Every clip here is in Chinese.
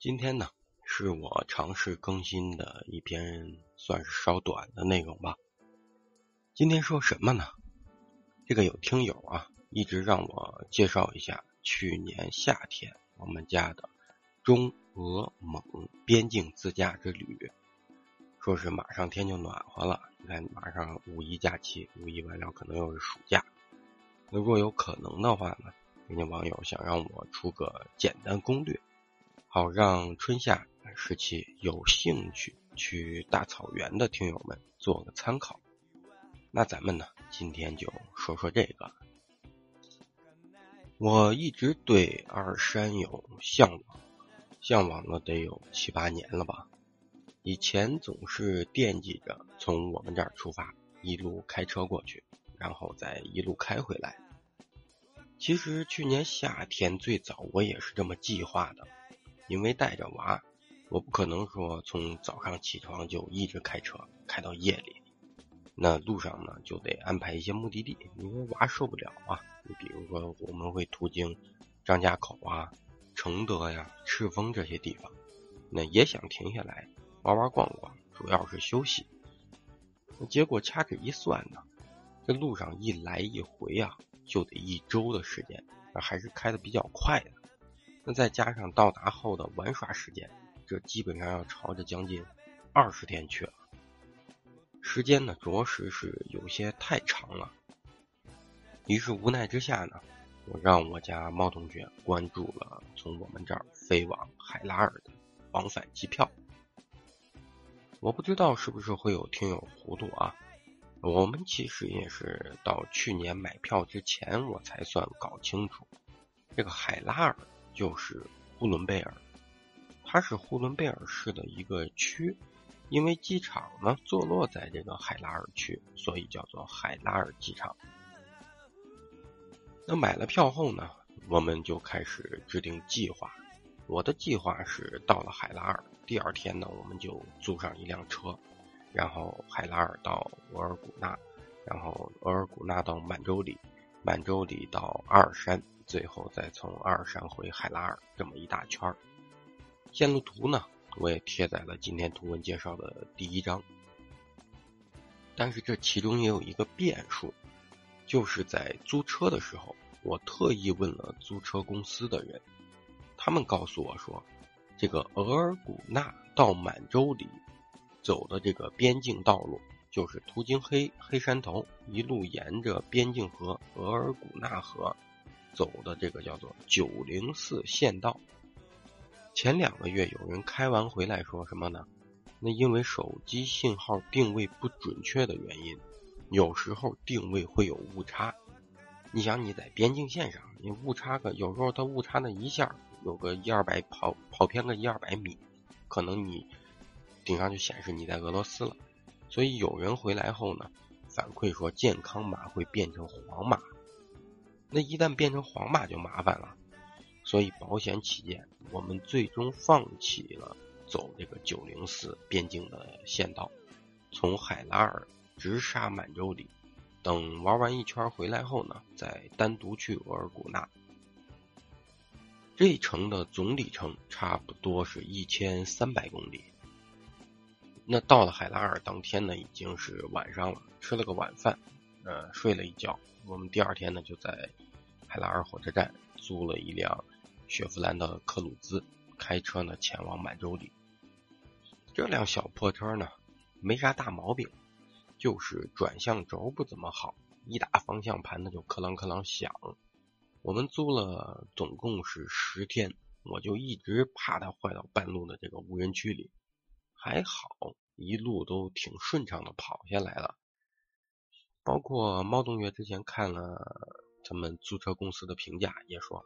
今天呢，是我尝试更新的一篇算是稍短的内容吧。今天说什么呢？这个有听友啊，一直让我介绍一下去年夏天我们家的中俄蒙边境自驾之旅，说是马上天就暖和了，你看马上五一假期，五一完了可能又是暑假。那若有可能的话呢，人家网友想让我出个简单攻略。好让春夏时期有兴趣去大草原的听友们做个参考。那咱们呢，今天就说说这个。我一直对二山有向往，向往了得有七八年了吧。以前总是惦记着从我们这儿出发，一路开车过去，然后再一路开回来。其实去年夏天最早我也是这么计划的。因为带着娃，我不可能说从早上起床就一直开车开到夜里。那路上呢，就得安排一些目的地，因为娃受不了啊。你比如说，我们会途经张家口啊、承德呀、赤峰这些地方，那也想停下来玩玩逛逛，主要是休息。结果掐指一算呢，这路上一来一回啊，就得一周的时间，还是开的比较快的。那再加上到达后的玩耍时间，这基本上要朝着将近二十天去了。时间呢，着实是有些太长了。于是无奈之下呢，我让我家猫同学关注了从我们这儿飞往海拉尔的往返机票。我不知道是不是会有听友糊涂啊？我们其实也是到去年买票之前，我才算搞清楚这个海拉尔。就是呼伦贝尔，它是呼伦贝尔市的一个区，因为机场呢坐落在这个海拉尔区，所以叫做海拉尔机场。那买了票后呢，我们就开始制定计划。我的计划是到了海拉尔第二天呢，我们就租上一辆车，然后海拉尔到额尔古纳，然后额尔古纳到满洲里，满洲里到阿尔山。最后再从阿尔山回海拉尔这么一大圈儿，线路图呢，我也贴在了今天图文介绍的第一章。但是这其中也有一个变数，就是在租车的时候，我特意问了租车公司的人，他们告诉我说，这个额尔古纳到满洲里走的这个边境道路，就是途经黑黑山头，一路沿着边境河额尔古纳河。走的这个叫做九零四县道，前两个月有人开完回来说什么呢？那因为手机信号定位不准确的原因，有时候定位会有误差。你想你在边境线上，你误差个有时候它误差那一下有个一二百跑跑偏个一二百米，可能你顶上就显示你在俄罗斯了。所以有人回来后呢，反馈说健康码会变成黄码。那一旦变成黄码就麻烦了，所以保险起见，我们最终放弃了走这个九零四边境的县道，从海拉尔直杀满洲里，等玩完一圈回来后呢，再单独去额尔古纳。这一程的总里程差不多是一千三百公里。那到了海拉尔当天呢，已经是晚上了，吃了个晚饭，呃，睡了一觉。我们第二天呢，就在海拉尔火车站租了一辆雪佛兰的克鲁兹，开车呢前往满洲里。这辆小破车呢，没啥大毛病，就是转向轴不怎么好，一打方向盘呢就克啷克啷响。我们租了总共是十天，我就一直怕它坏到半路的这个无人区里，还好一路都挺顺畅的跑下来了。包括猫同学之前看了他们租车公司的评价，也说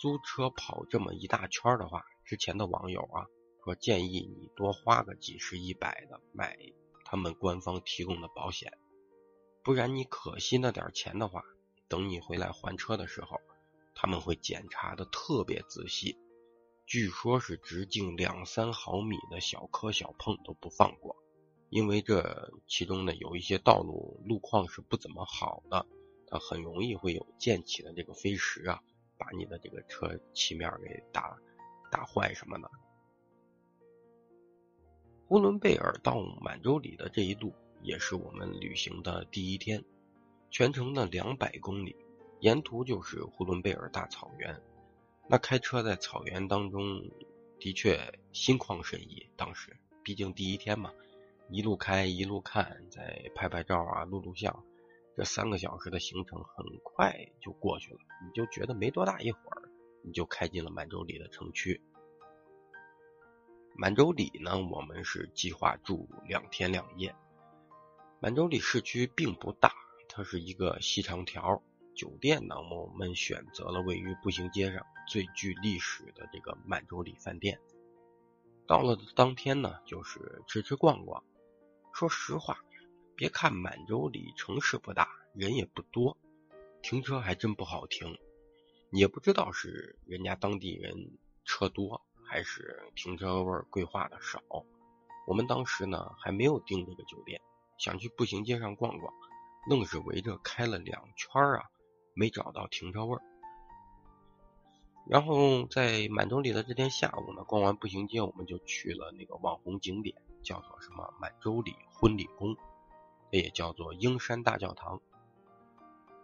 租车跑这么一大圈的话，之前的网友啊说建议你多花个几十一百的买他们官方提供的保险，不然你可惜那点钱的话，等你回来还车的时候，他们会检查的特别仔细，据说是直径两三毫米的小磕小碰都不放过。因为这其中呢有一些道路路况是不怎么好的，它很容易会有溅起的这个飞石啊，把你的这个车漆面给打打坏什么的。呼伦贝尔到满洲里的这一路也是我们旅行的第一天，全程的两百公里，沿途就是呼伦贝尔大草原。那开车在草原当中，的确心旷神怡。当时毕竟第一天嘛，一路开一路看，再拍拍照啊，录录像，这三个小时的行程很快就过去了，你就觉得没多大一会儿，你就开进了满洲里的城区。满洲里呢，我们是计划住两天两夜。满洲里市区并不大，它是一个细长条。酒店呢，我们选择了位于步行街上最具历史的这个满洲里饭店。到了当天呢，就是吃吃逛逛。说实话，别看满洲里城市不大，人也不多，停车还真不好停。也不知道是人家当地人车多。还是停车位规划的少。我们当时呢还没有订这个酒店，想去步行街上逛逛，愣是围着开了两圈啊，没找到停车位。然后在满洲里的这天下午呢，逛完步行街，我们就去了那个网红景点，叫做什么满洲里婚礼宫，也叫做英山大教堂。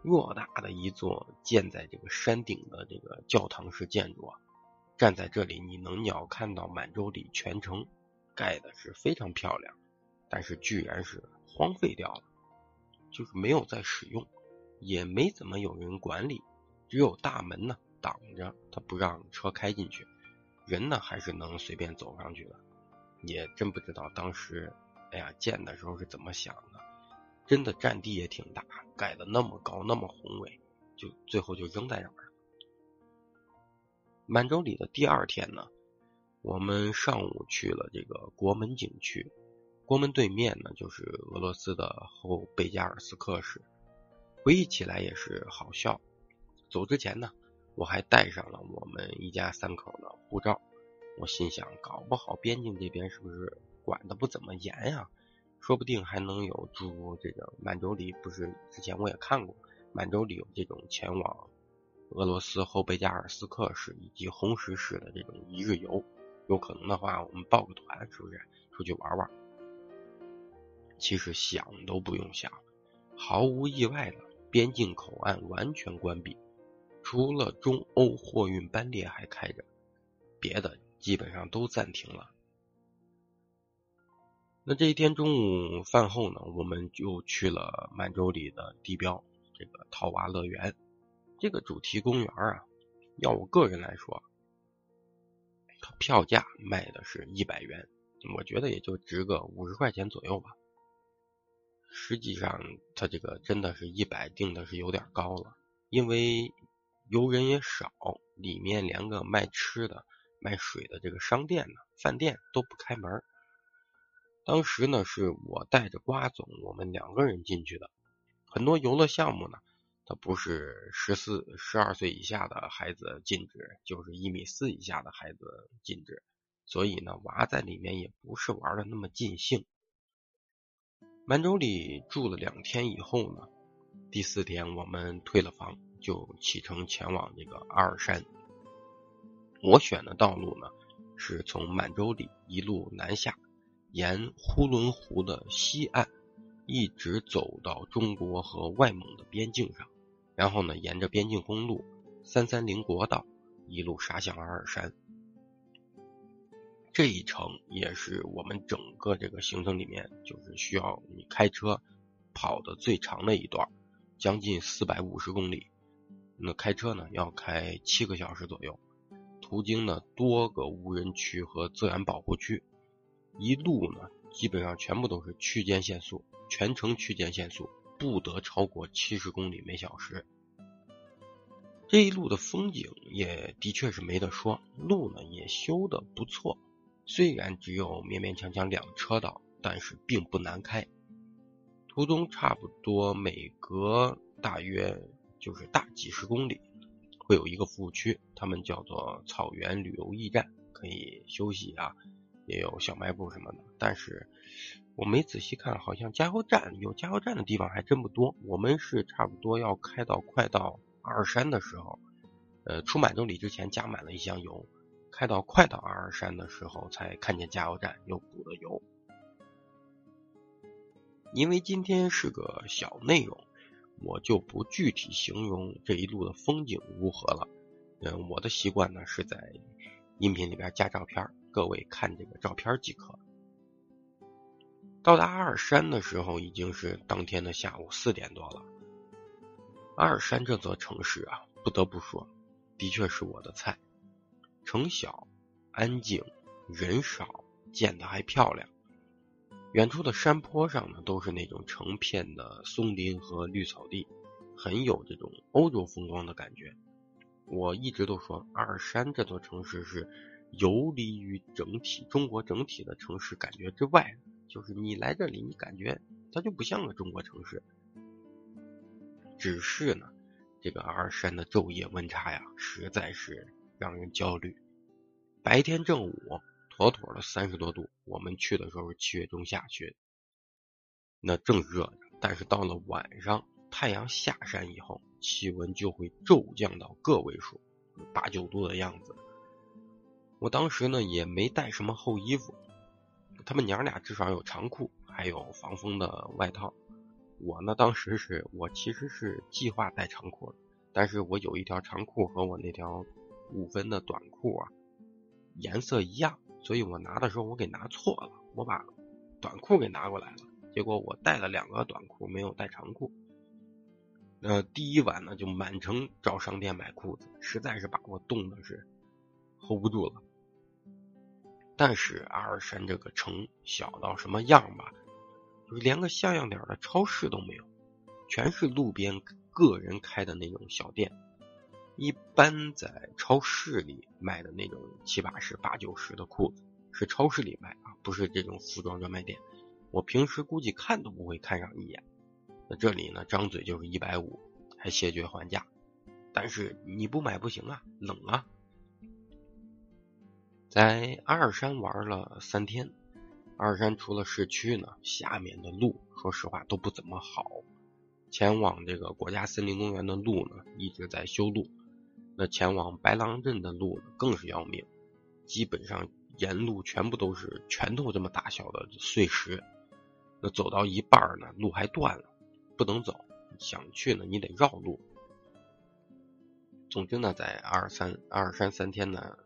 偌大的一座建在这个山顶的这个教堂式建筑啊。站在这里，你能鸟看到满洲里全城，盖的是非常漂亮，但是居然是荒废掉了，就是没有在使用，也没怎么有人管理，只有大门呢挡着，他不让车开进去，人呢还是能随便走上去的，也真不知道当时，哎呀建的时候是怎么想的，真的占地也挺大，盖的那么高那么宏伟，就最后就扔在那儿。满洲里的第二天呢，我们上午去了这个国门景区。国门对面呢，就是俄罗斯的后贝加尔斯克市。回忆起来也是好笑。走之前呢，我还带上了我们一家三口的护照。我心想，搞不好边境这边是不是管的不怎么严呀？说不定还能有诸如这个满洲里，不是之前我也看过，满洲里有这种前往。俄罗斯后贝加尔斯克市以及红石市的这种一日游，有可能的话，我们报个团，是不是出去玩玩？其实想都不用想，毫无意外的，边境口岸完全关闭，除了中欧货运班列还开着，别的基本上都暂停了。那这一天中午饭后呢，我们就去了满洲里的地标这个套娃乐园。这个主题公园啊，要我个人来说，票价卖的是一百元，我觉得也就值个五十块钱左右吧。实际上，它这个真的是一百定的是有点高了，因为游人也少，里面连个卖吃的、卖水的这个商店呢、饭店都不开门。当时呢，是我带着瓜总，我们两个人进去的，很多游乐项目呢。它不是十四、十二岁以下的孩子禁止，就是一米四以下的孩子禁止。所以呢，娃在里面也不是玩的那么尽兴。满洲里住了两天以后呢，第四天我们退了房，就启程前往这个阿尔山。我选的道路呢，是从满洲里一路南下，沿呼伦湖的西岸，一直走到中国和外蒙的边境上。然后呢，沿着边境公路三三零国道一路杀向阿尔山。这一程也是我们整个这个行程里面，就是需要你开车跑的最长的一段，将近四百五十公里。那开车呢要开七个小时左右，途经呢多个无人区和自然保护区，一路呢基本上全部都是区间限速，全程区间限速。不得超过七十公里每小时。这一路的风景也的确是没得说，路呢也修的不错，虽然只有勉勉强强两车道，但是并不难开。途中差不多每隔大约就是大几十公里，会有一个服务区，他们叫做草原旅游驿站，可以休息啊，也有小卖部什么的，但是。我没仔细看，好像加油站有加油站的地方还真不多。我们是差不多要开到快到阿尔山的时候，呃，出满洲里之前加满了一箱油，开到快到阿尔山的时候才看见加油站又补的油。因为今天是个小内容，我就不具体形容这一路的风景如何了。嗯，我的习惯呢是在音频里边加照片，各位看这个照片即可。到达阿尔山的时候，已经是当天的下午四点多了。阿尔山这座城市啊，不得不说，的确是我的菜。城小、安静、人少，建的还漂亮。远处的山坡上呢，都是那种成片的松林和绿草地，很有这种欧洲风光的感觉。我一直都说，阿尔山这座城市是游离于整体中国整体的城市感觉之外，就是你来这里，你感觉它就不像个中国城市。只是呢，这个阿尔山的昼夜温差呀，实在是让人焦虑。白天正午。妥妥的三十多度，我们去的时候是七月中下旬，那正热着。但是到了晚上，太阳下山以后，气温就会骤降到个位数，八九度的样子。我当时呢也没带什么厚衣服，他们娘俩至少有长裤，还有防风的外套。我呢当时是我其实是计划带长裤的，但是我有一条长裤和我那条五分的短裤啊颜色一样。所以我拿的时候我给拿错了，我把短裤给拿过来了，结果我带了两个短裤，没有带长裤。呃，第一晚呢就满城找商店买裤子，实在是把我冻的是 hold 不住了。但是阿尔山这个城小到什么样吧，就是连个像样点的超市都没有，全是路边个人开的那种小店。一般在超市里卖的那种七八十、八九十的裤子，是超市里卖啊，不是这种服装专卖店。我平时估计看都不会看上一眼。那这里呢，张嘴就是一百五，还谢绝还价。但是你不买不行啊，冷啊。在阿尔山玩了三天，阿尔山除了市区呢，下面的路说实话都不怎么好。前往这个国家森林公园的路呢，一直在修路。那前往白狼镇的路更是要命，基本上沿路全部都是拳头这么大小的碎石。那走到一半呢，路还断了，不能走。想去呢，你得绕路。总之呢，在阿尔山阿尔山三天呢，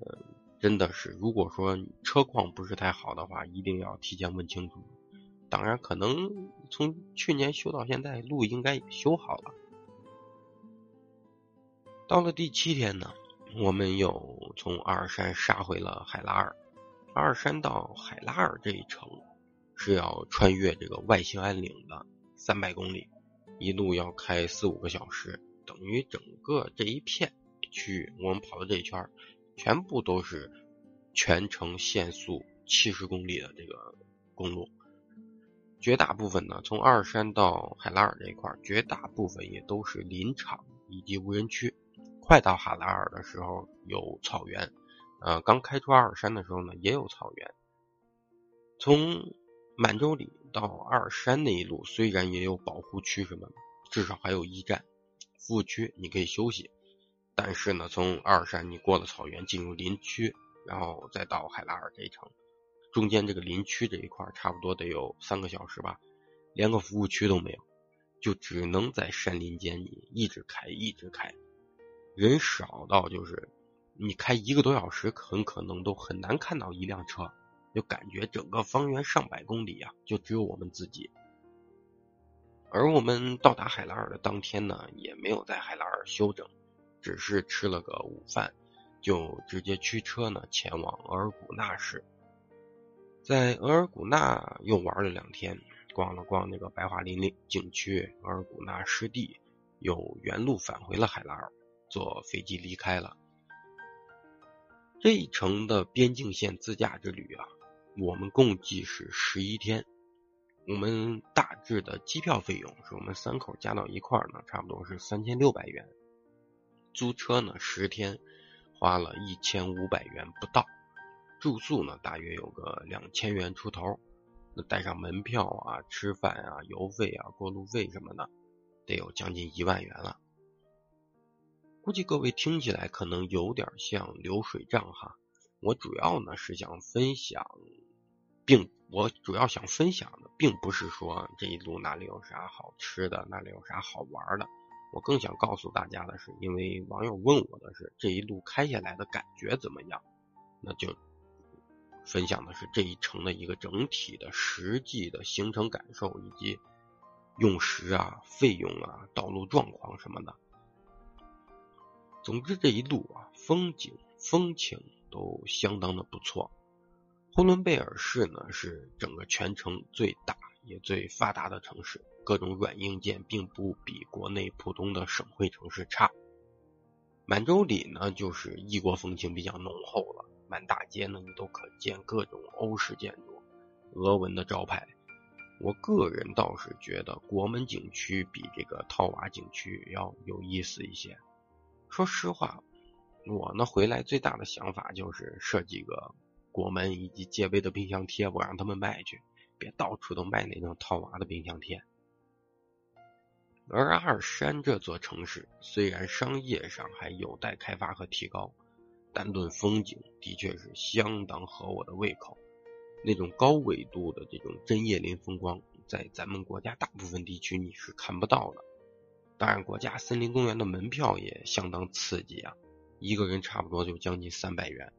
呃，真的是，如果说车况不是太好的话，一定要提前问清楚。当然，可能从去年修到现在，路应该也修好了。到了第七天呢，我们又从阿尔山杀回了海拉尔。阿尔山到海拉尔这一程是要穿越这个外兴安岭的三百公里，一路要开四五个小时，等于整个这一片区域，我们跑的这一圈全部都是全程限速七十公里的这个公路。绝大部分呢，从阿尔山到海拉尔这一块，绝大部分也都是林场以及无人区。快到哈拉尔的时候有草原，呃，刚开出阿尔山的时候呢也有草原。从满洲里到阿尔山那一路虽然也有保护区什么的，至少还有驿站、服务区，你可以休息。但是呢，从阿尔山你过了草原进入林区，然后再到海拉尔这一程，中间这个林区这一块差不多得有三个小时吧，连个服务区都没有，就只能在山林间你一直开一直开。人少到就是你开一个多小时，很可能都很难看到一辆车，就感觉整个方圆上百公里啊，就只有我们自己。而我们到达海拉尔的当天呢，也没有在海拉尔休整，只是吃了个午饭，就直接驱车呢前往额尔古纳市。在额尔古纳又玩了两天，逛了逛那个白桦林景区、额尔古纳湿地，又原路返回了海拉尔。坐飞机离开了这一程的边境线自驾之旅啊，我们共计是十一天。我们大致的机票费用是我们三口加到一块儿呢，差不多是三千六百元。租车呢，十天花了一千五百元不到。住宿呢，大约有个两千元出头。那带上门票啊、吃饭啊、油费啊、过路费什么的，得有将近一万元了。估计各位听起来可能有点像流水账哈，我主要呢是想分享，并我主要想分享的，并不是说这一路哪里有啥好吃的，哪里有啥好玩的。我更想告诉大家的是，因为网友问我的是这一路开下来的感觉怎么样，那就分享的是这一程的一个整体的实际的行程感受，以及用时啊、费用啊、道路状况什么的。总之这一路啊，风景风情都相当的不错。呼伦贝尔市呢是整个全城最大也最发达的城市，各种软硬件并不比国内普通的省会城市差。满洲里呢就是异国风情比较浓厚了，满大街呢你都可见各种欧式建筑、俄文的招牌。我个人倒是觉得国门景区比这个套娃景区要有意思一些。说实话，我呢回来最大的想法就是设计个。国门以及戒备的冰箱贴，我让他们卖去，别到处都卖那种套娃的冰箱贴。而阿尔山这座城市虽然商业上还有待开发和提高，但论风景的确是相当合我的胃口。那种高纬度的这种针叶林风光，在咱们国家大部分地区你是看不到的。当然，国家森林公园的门票也相当刺激啊，一个人差不多就将近三百元。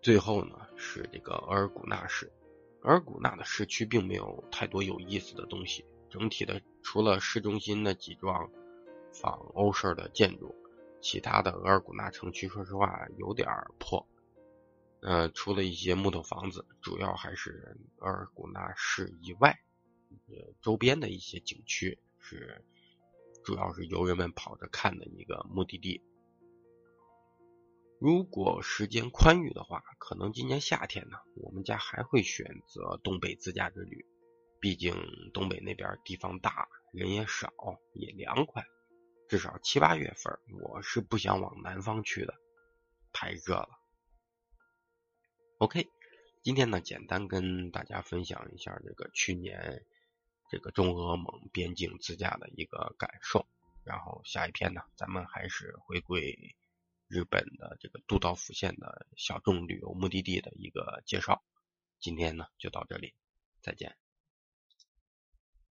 最后呢是这个额尔古纳市，额尔古纳的市区并没有太多有意思的东西，整体的除了市中心那几幢仿欧式的建筑，其他的额尔古纳城区说实话有点破。呃，除了一些木头房子，主要还是额尔古纳市以外，呃周边的一些景区是主要是游人们跑着看的一个目的地。如果时间宽裕的话，可能今年夏天呢，我们家还会选择东北自驾之旅。毕竟东北那边地方大，人也少，也凉快。至少七八月份，我是不想往南方去的，太热了。OK，今天呢，简单跟大家分享一下这个去年这个中俄蒙边境自驾的一个感受。然后下一篇呢，咱们还是回归。日本的这个都道府县的小众旅游目的地的一个介绍，今天呢就到这里，再见。